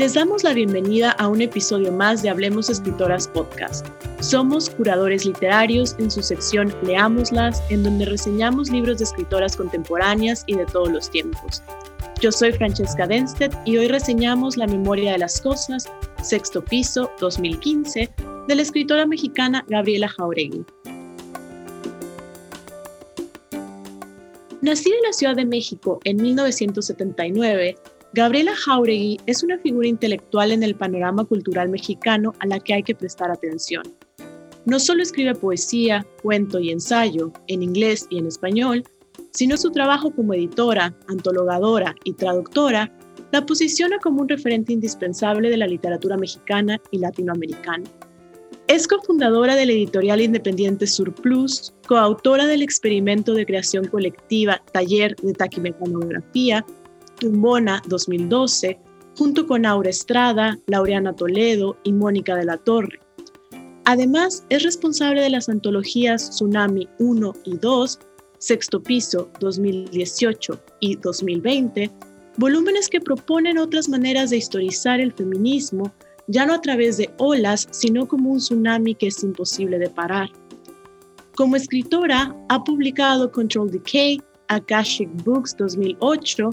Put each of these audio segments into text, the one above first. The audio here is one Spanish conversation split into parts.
Les damos la bienvenida a un episodio más de Hablemos Escritoras Podcast. Somos curadores literarios en su sección Leámoslas, en donde reseñamos libros de escritoras contemporáneas y de todos los tiempos. Yo soy Francesca Denstedt y hoy reseñamos La memoria de las cosas, sexto piso, 2015, de la escritora mexicana Gabriela Jauregui. Nacida en la Ciudad de México en 1979, Gabriela Jauregui es una figura intelectual en el panorama cultural mexicano a la que hay que prestar atención. No solo escribe poesía, cuento y ensayo, en inglés y en español, sino su trabajo como editora, antologadora y traductora la posiciona como un referente indispensable de la literatura mexicana y latinoamericana. Es cofundadora de la editorial independiente Surplus, coautora del experimento de creación colectiva Taller de Taquimecanografía Tumbona 2012, junto con Aura Estrada, Laureana Toledo y Mónica de la Torre. Además, es responsable de las antologías Tsunami 1 y 2, Sexto Piso 2018 y 2020, volúmenes que proponen otras maneras de historizar el feminismo, ya no a través de olas, sino como un tsunami que es imposible de parar. Como escritora, ha publicado Control Decay, Akashic Books 2008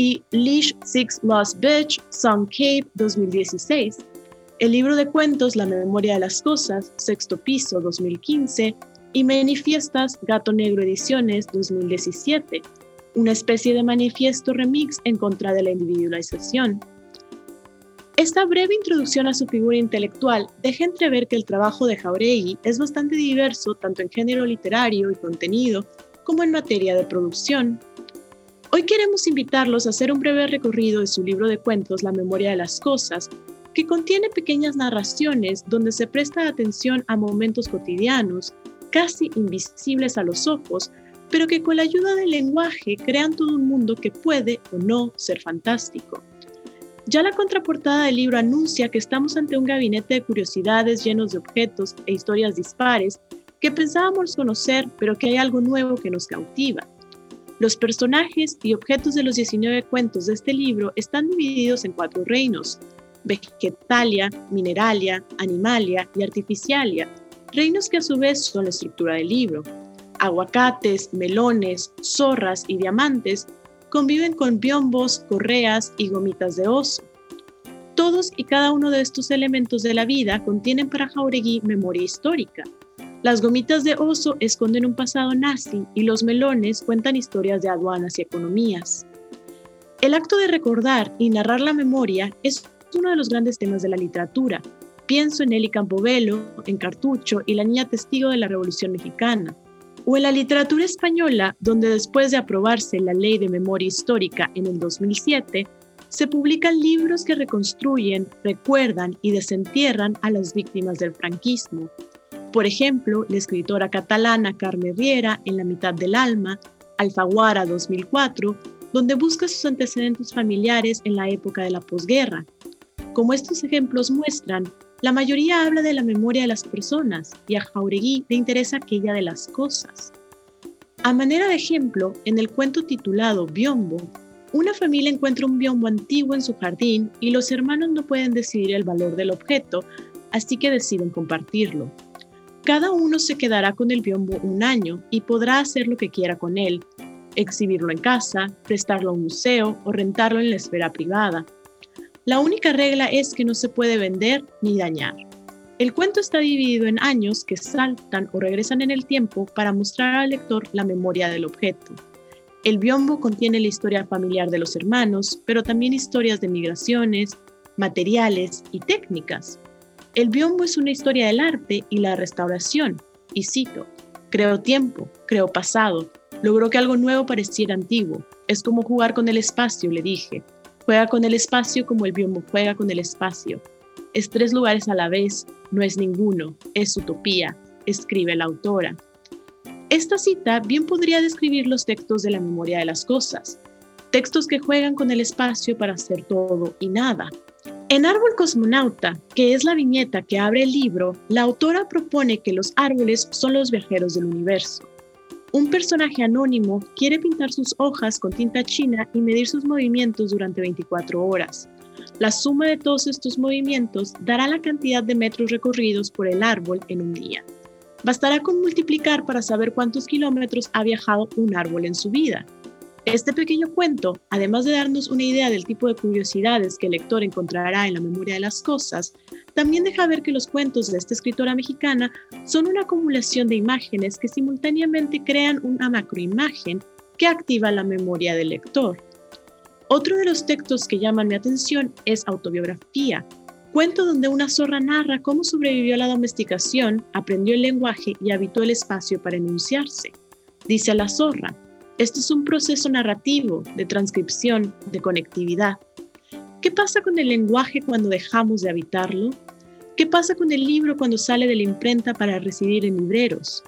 y Leash Six Lost Bitch, Song Cape 2016, el libro de cuentos La memoria de las cosas, sexto piso 2015 y Manifiestas Gato Negro Ediciones 2017, una especie de manifiesto remix en contra de la individualización. Esta breve introducción a su figura intelectual deja entrever que el trabajo de Jauregui es bastante diverso tanto en género literario y contenido como en materia de producción, Hoy queremos invitarlos a hacer un breve recorrido de su libro de cuentos La memoria de las cosas, que contiene pequeñas narraciones donde se presta atención a momentos cotidianos, casi invisibles a los ojos, pero que con la ayuda del lenguaje crean todo un mundo que puede o no ser fantástico. Ya la contraportada del libro anuncia que estamos ante un gabinete de curiosidades llenos de objetos e historias dispares que pensábamos conocer, pero que hay algo nuevo que nos cautiva. Los personajes y objetos de los 19 cuentos de este libro están divididos en cuatro reinos, Vegetalia, Mineralia, Animalia y Artificialia, reinos que a su vez son la estructura del libro. Aguacates, melones, zorras y diamantes conviven con biombos, correas y gomitas de oso. Todos y cada uno de estos elementos de la vida contienen para Jauregui memoria histórica, las gomitas de oso esconden un pasado nazi y los melones cuentan historias de aduanas y economías. El acto de recordar y narrar la memoria es uno de los grandes temas de la literatura. Pienso en Eli Campobello, en Cartucho y la niña testigo de la Revolución Mexicana. O en la literatura española, donde después de aprobarse la Ley de Memoria Histórica en el 2007, se publican libros que reconstruyen, recuerdan y desentierran a las víctimas del franquismo, por ejemplo, la escritora catalana Carme Riera en La mitad del alma, Alfaguara 2004, donde busca sus antecedentes familiares en la época de la posguerra. Como estos ejemplos muestran, la mayoría habla de la memoria de las personas y a Jauregui le interesa aquella de las cosas. A manera de ejemplo, en el cuento titulado Biombo, una familia encuentra un biombo antiguo en su jardín y los hermanos no pueden decidir el valor del objeto, así que deciden compartirlo. Cada uno se quedará con el biombo un año y podrá hacer lo que quiera con él, exhibirlo en casa, prestarlo a un museo o rentarlo en la esfera privada. La única regla es que no se puede vender ni dañar. El cuento está dividido en años que saltan o regresan en el tiempo para mostrar al lector la memoria del objeto. El biombo contiene la historia familiar de los hermanos, pero también historias de migraciones, materiales y técnicas. El biombo es una historia del arte y la restauración, y cito, creó tiempo, creó pasado, logró que algo nuevo pareciera antiguo. Es como jugar con el espacio, le dije. Juega con el espacio como el biombo juega con el espacio. Es tres lugares a la vez, no es ninguno, es utopía, escribe la autora. Esta cita bien podría describir los textos de la memoria de las cosas, textos que juegan con el espacio para hacer todo y nada, en Árbol Cosmonauta, que es la viñeta que abre el libro, la autora propone que los árboles son los viajeros del universo. Un personaje anónimo quiere pintar sus hojas con tinta china y medir sus movimientos durante 24 horas. La suma de todos estos movimientos dará la cantidad de metros recorridos por el árbol en un día. Bastará con multiplicar para saber cuántos kilómetros ha viajado un árbol en su vida. Este pequeño cuento, además de darnos una idea del tipo de curiosidades que el lector encontrará en la memoria de las cosas, también deja ver que los cuentos de esta escritora mexicana son una acumulación de imágenes que simultáneamente crean una macroimagen que activa la memoria del lector. Otro de los textos que llaman mi atención es Autobiografía, cuento donde una zorra narra cómo sobrevivió a la domesticación, aprendió el lenguaje y habitó el espacio para enunciarse. Dice la zorra, este es un proceso narrativo, de transcripción, de conectividad. ¿Qué pasa con el lenguaje cuando dejamos de habitarlo? ¿Qué pasa con el libro cuando sale de la imprenta para residir en libreros?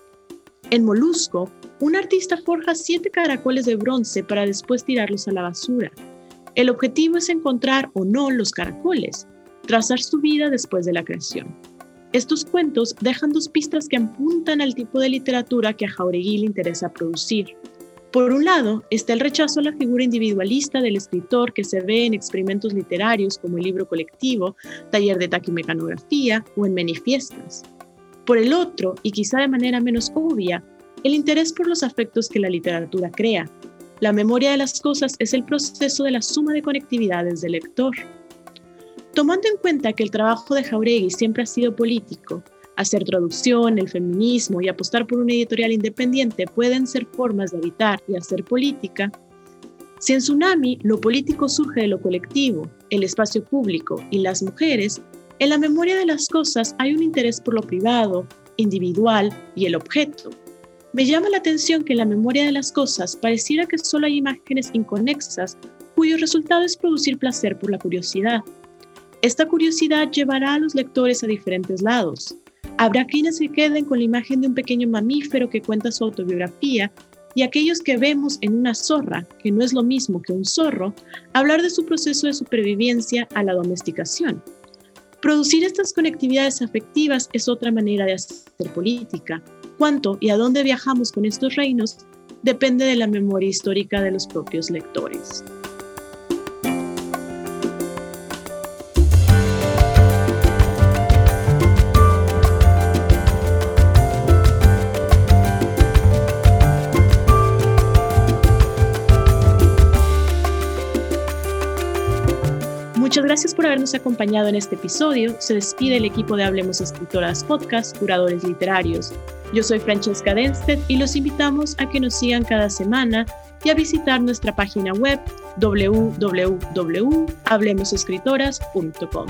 En Molusco, un artista forja siete caracoles de bronce para después tirarlos a la basura. El objetivo es encontrar o no los caracoles, trazar su vida después de la creación. Estos cuentos dejan dos pistas que apuntan al tipo de literatura que a Jauregui le interesa producir. Por un lado, está el rechazo a la figura individualista del escritor que se ve en experimentos literarios como el libro colectivo, taller de taquimecanografía o en manifiestas. Por el otro, y quizá de manera menos obvia, el interés por los afectos que la literatura crea. La memoria de las cosas es el proceso de la suma de conectividades del lector. Tomando en cuenta que el trabajo de Jauregui siempre ha sido político, Hacer traducción, el feminismo y apostar por una editorial independiente pueden ser formas de habitar y hacer política. Si en Tsunami lo político surge de lo colectivo, el espacio público y las mujeres, en la memoria de las cosas hay un interés por lo privado, individual y el objeto. Me llama la atención que en la memoria de las cosas pareciera que solo hay imágenes inconexas cuyo resultado es producir placer por la curiosidad. Esta curiosidad llevará a los lectores a diferentes lados, Habrá quienes se queden con la imagen de un pequeño mamífero que cuenta su autobiografía y aquellos que vemos en una zorra, que no es lo mismo que un zorro, hablar de su proceso de supervivencia a la domesticación. Producir estas conectividades afectivas es otra manera de hacer política. Cuánto y a dónde viajamos con estos reinos depende de la memoria histórica de los propios lectores. Gracias por habernos acompañado en este episodio. Se despide el equipo de Hablemos Escritoras Podcast, curadores literarios. Yo soy Francesca Denstedt y los invitamos a que nos sigan cada semana y a visitar nuestra página web www.hablemosescritoras.com.